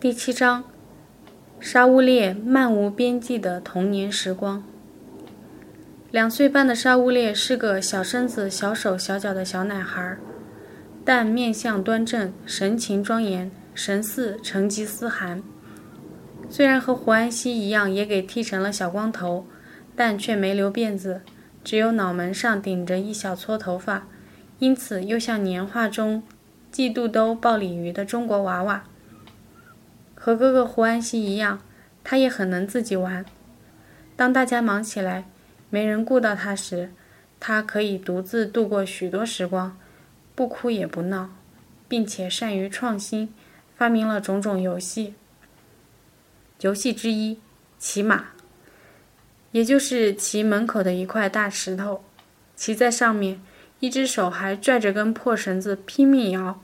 第七章：沙乌烈漫无边际的童年时光。两岁半的沙乌烈是个小身子、小手小脚的小男孩，但面相端正，神情庄严，神似成吉思汗。虽然和胡安西一样，也给剃成了小光头，但却没留辫子，只有脑门上顶着一小撮头发，因此又像年画中系肚兜抱鲤鱼的中国娃娃。和哥哥胡安西一样，他也很能自己玩。当大家忙起来，没人顾到他时，他可以独自度过许多时光，不哭也不闹，并且善于创新，发明了种种游戏。游戏之一，骑马，也就是骑门口的一块大石头，骑在上面，一只手还拽着根破绳子拼命摇，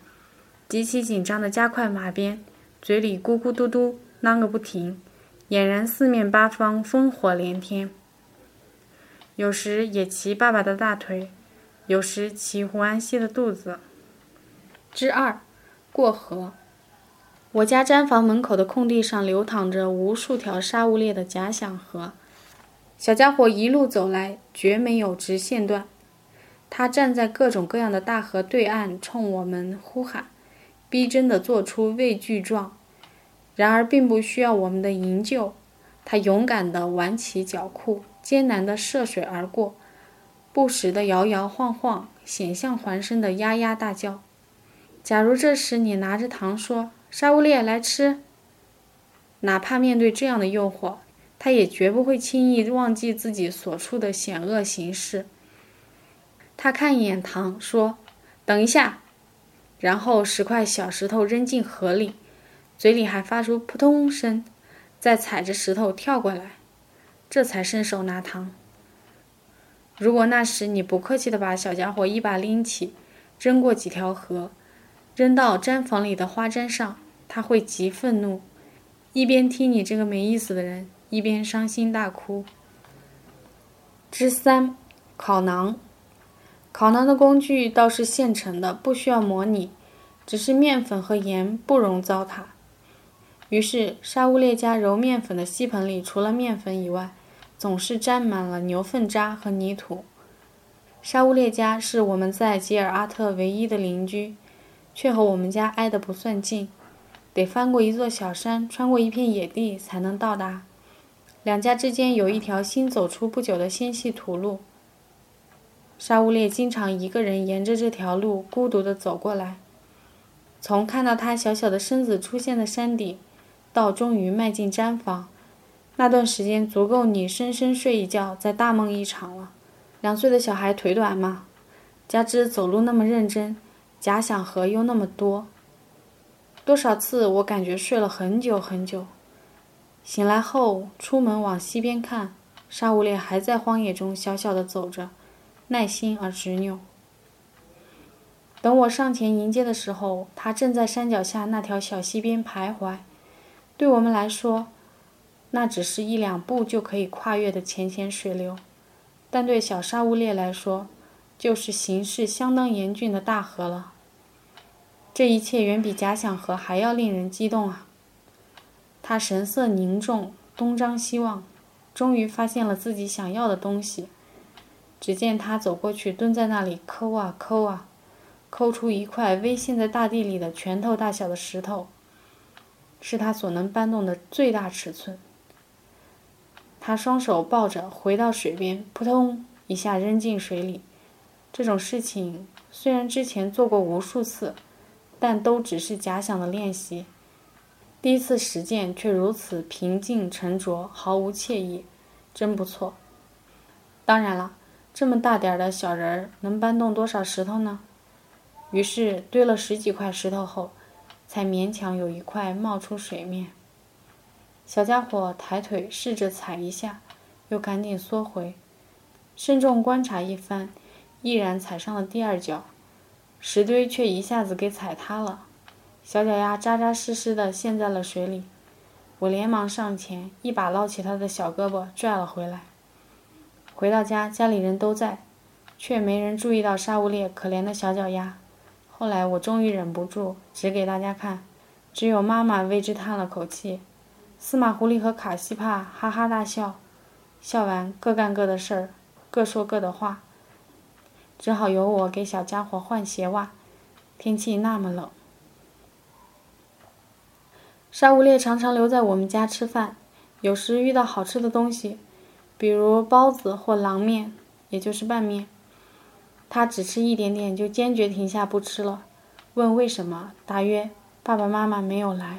极其紧张地加快马鞭，嘴里咕咕嘟嘟囔个不停，俨然四面八方烽火连天。有时也骑爸爸的大腿，有时骑胡安西的肚子。之二，过河。我家毡房门口的空地上流淌着无数条沙乌烈的假想河，小家伙一路走来绝没有直线段。他站在各种各样的大河对岸，冲我们呼喊，逼真的做出畏惧状。然而并不需要我们的营救，他勇敢地挽起脚裤。艰难地涉水而过，不时地摇摇晃晃，险象环生的呀呀大叫。假如这时你拿着糖说：“沙乌烈来吃。”哪怕面对这样的诱惑，他也绝不会轻易忘记自己所处的险恶形势。他看一眼糖，说：“等一下。”然后十块小石头扔进河里，嘴里还发出扑通声，再踩着石头跳过来。这才伸手拿糖。如果那时你不客气地把小家伙一把拎起，扔过几条河，扔到毡房里的花毡上，他会极愤怒，一边踢你这个没意思的人，一边伤心大哭。之三，烤馕。烤馕的工具倒是现成的，不需要模拟，只是面粉和盐不容糟蹋。于是沙乌列家揉面粉的锡盆里，除了面粉以外，总是沾满了牛粪渣和泥土。沙乌列家是我们在吉尔阿特唯一的邻居，却和我们家挨得不算近，得翻过一座小山，穿过一片野地才能到达。两家之间有一条新走出不久的纤细土路。沙乌列经常一个人沿着这条路孤独地走过来，从看到他小小的身子出现在山顶，到终于迈进毡房。那段时间足够你深深睡一觉，再大梦一场了。两岁的小孩腿短嘛，加之走路那么认真，假想河又那么多，多少次我感觉睡了很久很久。醒来后出门往西边看，沙乌烈还在荒野中小小的走着，耐心而执拗。等我上前迎接的时候，他正在山脚下那条小溪边徘徊。对我们来说，那只是一两步就可以跨越的浅浅水流，但对小沙乌列来说，就是形势相当严峻的大河了。这一切远比假想河还要令人激动啊！他神色凝重，东张西望，终于发现了自己想要的东西。只见他走过去，蹲在那里抠啊抠啊，抠出一块微陷在大地里的拳头大小的石头，是他所能搬动的最大尺寸。他双手抱着回到水边，扑通一下扔进水里。这种事情虽然之前做过无数次，但都只是假想的练习。第一次实践却如此平静沉着，毫无惬意，真不错。当然了，这么大点儿的小人儿能搬动多少石头呢？于是堆了十几块石头后，才勉强有一块冒出水面。小家伙抬腿试着踩一下，又赶紧缩回，慎重观察一番，毅然踩上了第二脚，石堆却一下子给踩塌了，小脚丫扎扎实实的陷在了水里。我连忙上前，一把捞起他的小胳膊拽了回来。回到家，家里人都在，却没人注意到沙乌烈可怜的小脚丫。后来我终于忍不住，指给大家看，只有妈妈为之叹了口气。司马狐狸和卡西帕哈哈大笑，笑完各干各的事儿，各说各的话，只好由我给小家伙换鞋袜。天气那么冷，沙乌烈常常留在我们家吃饭，有时遇到好吃的东西，比如包子或狼面，也就是拌面，他只吃一点点就坚决停下不吃了，问为什么，答曰爸爸妈妈没有来。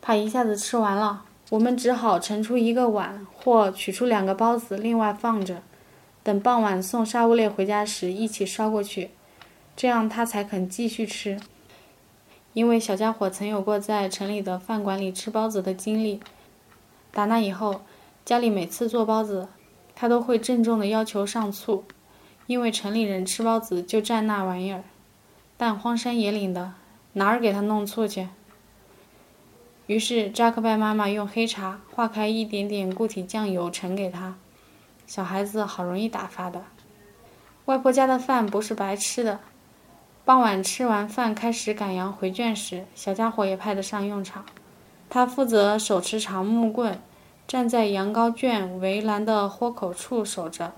怕一下子吃完了，我们只好盛出一个碗，或取出两个包子另外放着，等傍晚送沙乌烈回家时一起捎过去，这样他才肯继续吃。因为小家伙曾有过在城里的饭馆里吃包子的经历，打那以后，家里每次做包子，他都会郑重地要求上醋，因为城里人吃包子就蘸那玩意儿，但荒山野岭的，哪儿给他弄醋去？于是扎克拜妈妈用黑茶化开一点点固体酱油盛给他。小孩子好容易打发的。外婆家的饭不是白吃的。傍晚吃完饭开始赶羊回圈时，小家伙也派得上用场。他负责手持长木棍，站在羊羔圈围栏的豁口处守着。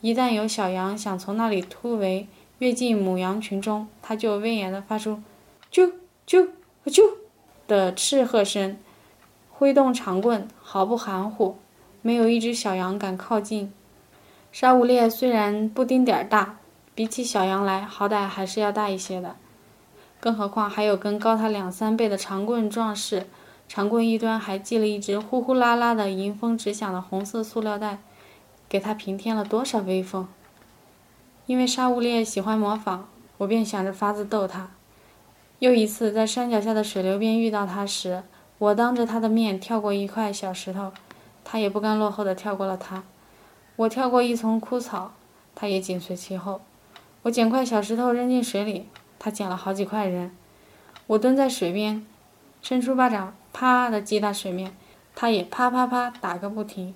一旦有小羊想从那里突围跃进母羊群中，他就威严地发出“啾啾啾”。的斥喝声，挥动长棍，毫不含糊，没有一只小羊敢靠近。沙乌烈虽然不丁点儿大，比起小羊来，好歹还是要大一些的。更何况还有根高他两三倍的长棍壮士，长棍一端还系了一只呼呼啦啦的迎风直响的红色塑料袋，给他平添了多少威风！因为沙乌烈喜欢模仿，我便想着法子逗他。又一次在山脚下的水流边遇到他时，我当着他的面跳过一块小石头，他也不甘落后的跳过了它。我跳过一丛枯草，他也紧随其后。我捡块小石头扔进水里，他捡了好几块扔。我蹲在水边，伸出巴掌，啪的击打水面，他也啪啪啪打个不停，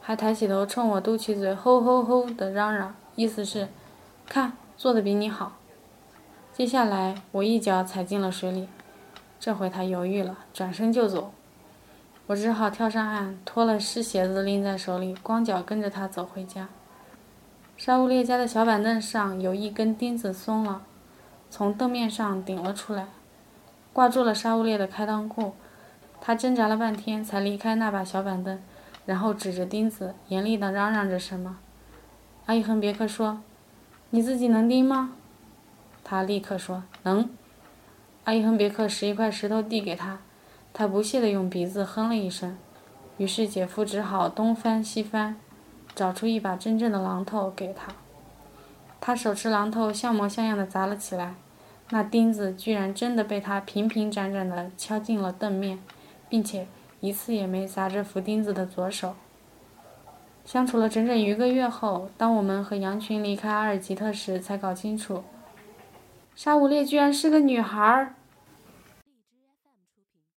还抬起头冲我嘟起嘴，吼吼吼的嚷嚷，意思是，看，做的比你好。接下来，我一脚踩进了水里，这回他犹豫了，转身就走。我只好跳上岸，脱了湿鞋子拎在手里，光脚跟着他走回家。沙乌烈家的小板凳上有一根钉子松了，从凳面上顶了出来，挂住了沙乌烈的开裆裤。他挣扎了半天，才离开那把小板凳，然后指着钉子，严厉地嚷嚷着什么。阿伊亨别克说：“你自己能钉吗？”他立刻说：“能。”阿伊亨别克拾一块石头递给他，他不屑地用鼻子哼了一声。于是姐夫只好东翻西翻，找出一把真正的榔头给他。他手持榔头，像模像样地砸了起来。那钉子居然真的被他平平展展地敲进了凳面，并且一次也没砸着扶钉子的左手。相处了整整一个月后，当我们和羊群离开阿尔吉特时，才搞清楚。沙武烈居然是个女孩儿。